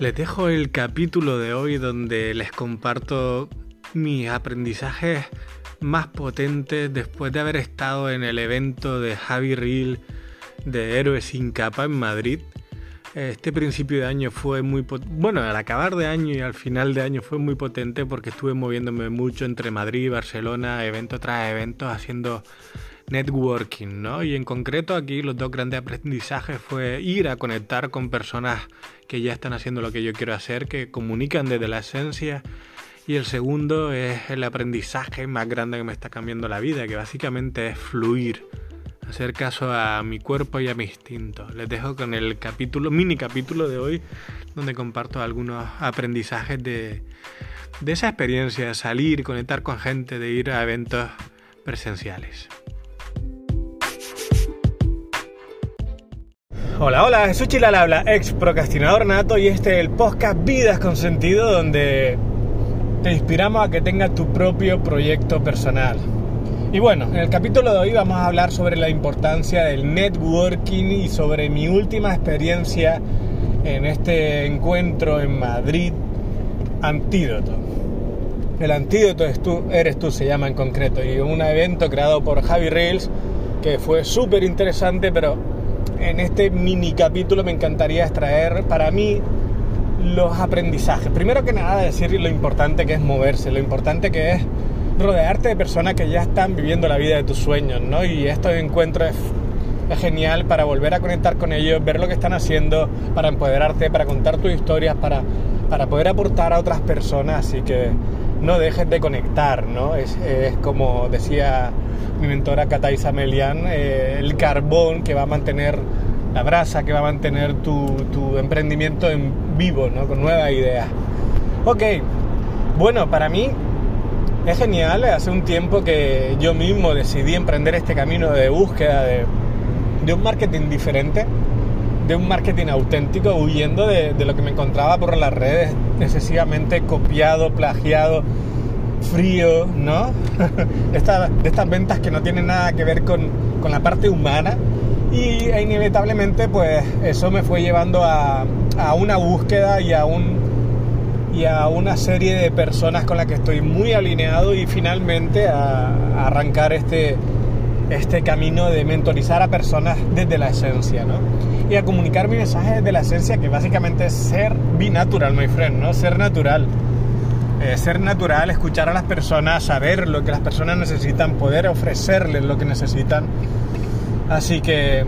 Les dejo el capítulo de hoy donde les comparto mis aprendizajes más potentes después de haber estado en el evento de Javi Reel de Héroes sin capa en Madrid. Este principio de año fue muy bueno, al acabar de año y al final de año fue muy potente porque estuve moviéndome mucho entre Madrid y Barcelona, evento tras evento, haciendo networking, ¿no? Y en concreto aquí los dos grandes aprendizajes fue ir a conectar con personas que ya están haciendo lo que yo quiero hacer, que comunican desde la esencia. Y el segundo es el aprendizaje más grande que me está cambiando la vida, que básicamente es fluir, hacer caso a mi cuerpo y a mi instinto. Les dejo con el capítulo, mini capítulo de hoy, donde comparto algunos aprendizajes de, de esa experiencia, de salir, conectar con gente, de ir a eventos presenciales. Hola, hola, soy Chilal habla, ex procrastinador nato y este es el podcast Vidas con Sentido donde te inspiramos a que tengas tu propio proyecto personal. Y bueno, en el capítulo de hoy vamos a hablar sobre la importancia del networking y sobre mi última experiencia en este encuentro en Madrid, Antídoto. El antídoto eres tú, se llama en concreto, y un evento creado por Javi Rails que fue súper interesante, pero en este mini capítulo me encantaría extraer para mí los aprendizajes. Primero que nada decir lo importante que es moverse, lo importante que es rodearte de personas que ya están viviendo la vida de tus sueños, ¿no? Y este encuentro es, es genial para volver a conectar con ellos, ver lo que están haciendo, para empoderarte, para contar tus historias, para, para poder aportar a otras personas, así que no dejes de conectar, ¿no? Es, como decía mi mentora Katai Melian, eh, el carbón que va a mantener la brasa, que va a mantener tu, emprendimiento en vivo, ¿no? Con nuevas ideas. Ok, bueno, para mí es genial, hace un tiempo que yo mismo decidí emprender este camino de búsqueda de un marketing diferente, de un marketing auténtico, huyendo de, de, lo que me encontraba por las redes, excesivamente copiado, plagiado, frío, ¿no? de, de estas ventas que no tienen nada que ver con, con la parte humana. Y e inevitablemente, pues eso me fue llevando a, a una búsqueda y a, un, y a una serie de personas con las que estoy muy alineado y finalmente a, a arrancar este, este camino de mentorizar a personas desde la esencia, ¿no? Y a comunicar mi mensaje desde la esencia, que básicamente es ser be natural, my friend, ¿no? Ser natural. Eh, ser natural, escuchar a las personas, saber lo que las personas necesitan, poder ofrecerles lo que necesitan. Así que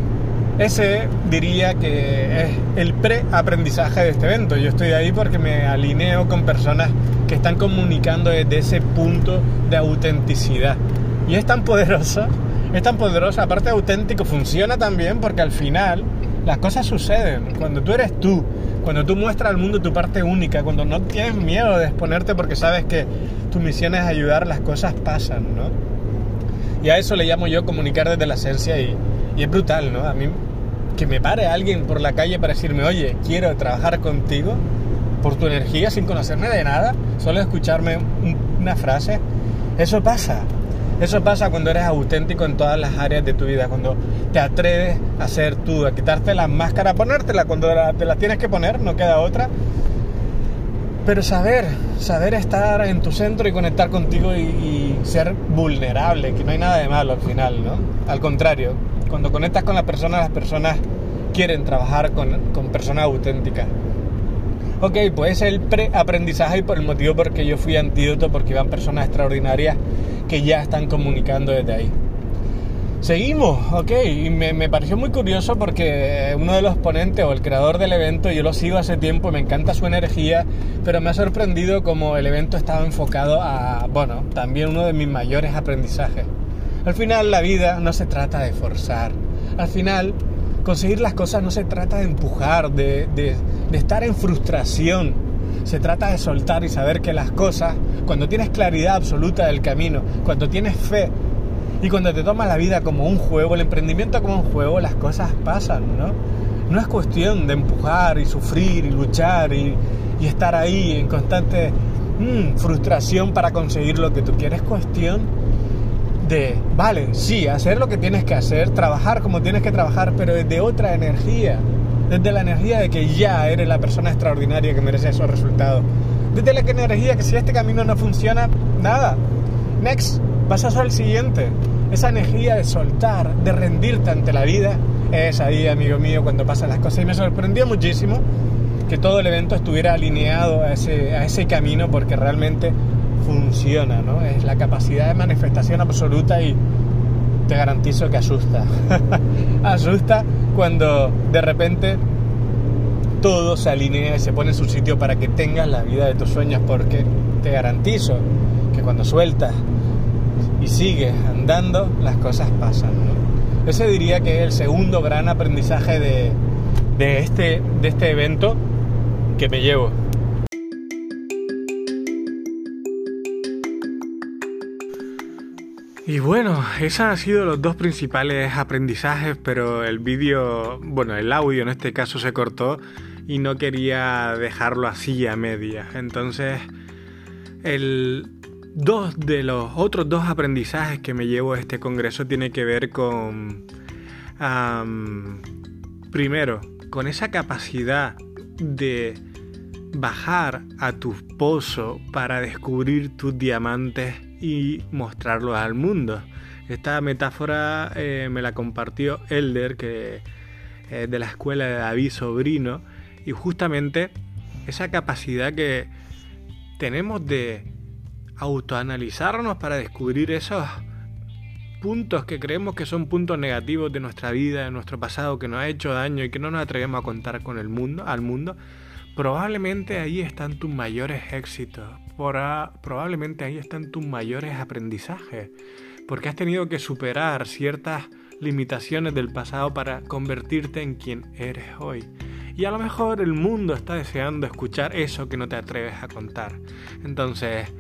ese diría que es el pre-aprendizaje de este evento. Yo estoy ahí porque me alineo con personas que están comunicando desde ese punto de autenticidad. Y es tan poderoso, es tan poderoso, aparte auténtico, funciona también porque al final las cosas suceden. Cuando tú eres tú, cuando tú muestras al mundo tu parte única, cuando no tienes miedo de exponerte porque sabes que tu misión es ayudar, las cosas pasan, ¿no? Y a eso le llamo yo comunicar desde la esencia y, y es brutal, ¿no? A mí que me pare alguien por la calle para decirme, oye, quiero trabajar contigo por tu energía sin conocerme de nada, solo escucharme una frase, eso pasa. Eso pasa cuando eres auténtico en todas las áreas de tu vida, cuando te atreves a ser tú, a quitarte la máscara, a ponértela cuando te la tienes que poner, no queda otra. Pero saber, saber estar en tu centro y conectar contigo y, ser vulnerable, que no hay nada de malo al final, ¿no? Al contrario, cuando conectas con las personas, las personas quieren trabajar con, personas auténticas. Ok, pues es el pre-aprendizaje y por el motivo por que yo fui antídoto, porque iban personas extraordinarias que ya están comunicando desde ahí. Seguimos, ok, y me, me, pareció muy curioso porque uno de los ponentes o el creador del evento, yo lo sigo hace tiempo, me encanta su energía, pero me ha sorprendido como el evento estaba enfocado a, bueno, también uno de mis mayores aprendizajes. Al final la vida no se trata de forzar, al final conseguir las cosas no se trata de empujar, de, de, de estar en frustración, se trata de soltar y saber que las cosas, cuando tienes claridad absoluta del camino, cuando tienes fe y cuando te tomas la vida como un juego, el emprendimiento como un juego, las cosas pasan, ¿no? No es cuestión de empujar y sufrir y luchar y, estar ahí en constante mmm, frustración para conseguir lo que tú quieres. Es cuestión de, vale, sí, hacer lo que tienes que hacer, trabajar como tienes que trabajar, pero de otra energía. Desde la energía de que ya eres la persona extraordinaria que merece esos resultados, desde la energía que si este camino no funciona, nada, next, pasas al siguiente. Esa energía de soltar, de rendirte ante la vida, es ahí, amigo mío, cuando pasan las cosas. Y me sorprendió muchísimo que todo el evento estuviera alineado a ese, a ese camino porque realmente funciona, ¿no? Es la capacidad de manifestación absoluta y te garantizo que asusta. asusta cuando de repente todo se alinea y se pone en su sitio para que tengas la vida de tus sueños porque te garantizo que cuando sueltas y sigues andando, las cosas pasan. Ese diría que es el segundo gran aprendizaje de, de, este, de este evento que me llevo. Y bueno, esos han sido los dos principales aprendizajes, pero el vídeo, bueno, el audio en este caso se cortó y no quería dejarlo así a medias. Entonces, el dos de los otros dos aprendizajes que me llevo a este congreso tiene que ver con, primero, con esa capacidad de bajar a tu pozo para descubrir tus diamantes y mostrarlos al mundo. Esta metáfora eh, me la compartió Elder, que es de la escuela de David Sobrino, y justamente esa capacidad que tenemos de autoanalizarnos para descubrir esos puntos que creemos que son puntos negativos de nuestra vida, de nuestro pasado, que nos ha hecho daño y que no nos atrevemos a contar con el mundo, al mundo, probablemente ahí están tus mayores éxitos, probablemente ahí están tus mayores aprendizajes, porque has tenido que superar ciertas limitaciones del pasado para convertirte en quien eres hoy. Y a lo mejor el mundo está deseando escuchar eso que no te atreves a contar. Entonces,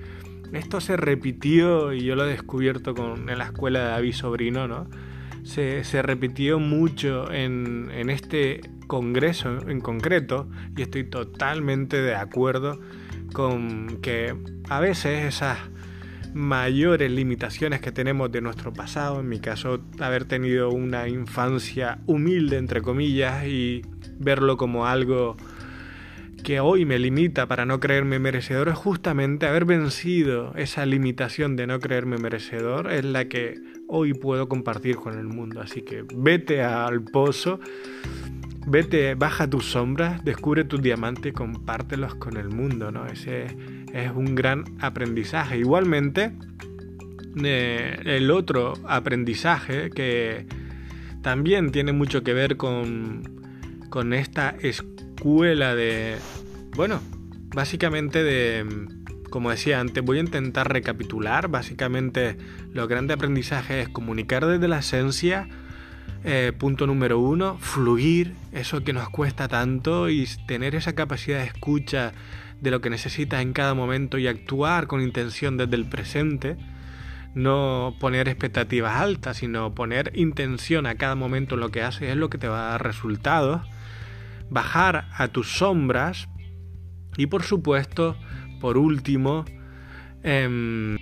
esto se repitió y yo lo he descubierto con, en la escuela de David Sobrino, ¿no? Se, se repitió mucho en, en este congreso en concreto y estoy totalmente de acuerdo con que a veces esas mayores limitaciones que tenemos de nuestro pasado, en mi caso haber tenido una infancia humilde entre comillas y verlo como algo que hoy me limita para no creerme merecedor es justamente haber vencido esa limitación de no creerme merecedor, es la que hoy puedo compartir con el mundo. Así que vete al pozo, vete, baja tus sombras, descubre tus diamantes compártelos con el mundo, ¿no? Ese es un gran aprendizaje. Igualmente, eh, el otro aprendizaje que también tiene mucho que ver con, con esta escuela de, bueno, básicamente de, como decía antes, voy a intentar recapitular. Básicamente, lo grande aprendizaje es comunicar desde la esencia. Eh, punto número uno, fluir, eso que nos cuesta tanto y tener esa capacidad de escucha de lo que necesitas en cada momento y actuar con intención desde el presente. No poner expectativas altas, sino poner intención a cada momento en lo que haces es lo que te va a dar resultados bajar a tus sombras y por supuesto, por último, em,